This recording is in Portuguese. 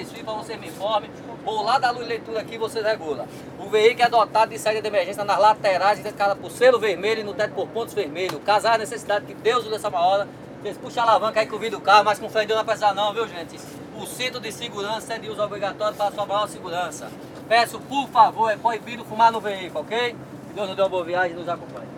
Isso para você me informe. Bolar da luz de leitura aqui você regula. O veículo é dotado de saída de emergência nas laterais, identificada por selo vermelho e no teto por pontos vermelhos. Casar a necessidade que Deus usa essa hora. Vocês puxam a alavanca aí com o vidro do carro, mas com fé em Deus não vai precisar não, viu gente? O cinto de segurança é de uso obrigatório para a sua maior segurança. Peço, por favor, é proibido fumar no veículo, ok? Que Deus nos dê uma boa viagem e nos acompanhe.